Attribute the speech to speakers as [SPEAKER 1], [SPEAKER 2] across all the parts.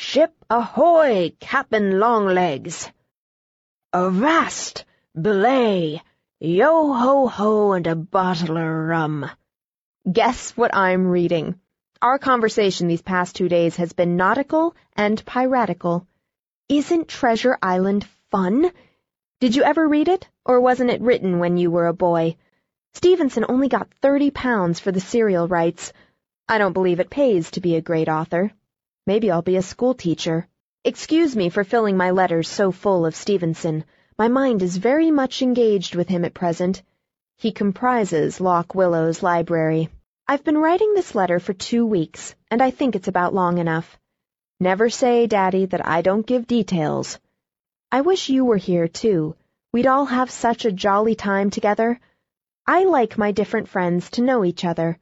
[SPEAKER 1] Ship ahoy, Cap'n Longlegs! Avast, belay, yo ho ho and a bottle of rum.
[SPEAKER 2] Guess what I'm reading. Our conversation these past two days has been nautical and piratical. Isn't Treasure Island fun? Did you ever read it, or wasn't it written when you were a boy? Stevenson only got thirty pounds for the serial rights. I don't believe it pays to be a great author. Maybe I'll be a schoolteacher. Excuse me for filling my letters so full of Stevenson. My mind is very much engaged with him at present. He comprises Lock Willow's library. I've been writing this letter for two weeks, and I think it's about long enough. Never say, Daddy, that I don't give details. I wish you were here, too. We'd all have such a jolly time together. I like my different friends to know each other.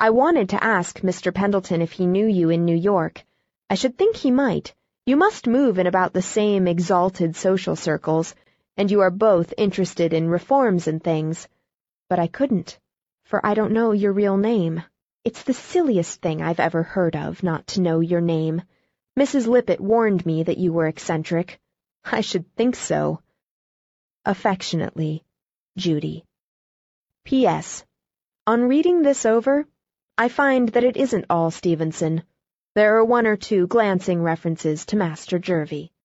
[SPEAKER 2] I wanted to ask Mr. Pendleton if he knew you in New York. I should think he might. You must move in about the same exalted social circles, and you are both interested in reforms and things. But I couldn't, for I don't know your real name. It's the silliest thing I've ever heard of, not to know your name. Mrs. Lippett warned me that you were eccentric. I should think so. Affectionately, Judy. P.S. On reading this over, I find that it isn't all Stevenson. There are one or two glancing references to Master Jervie.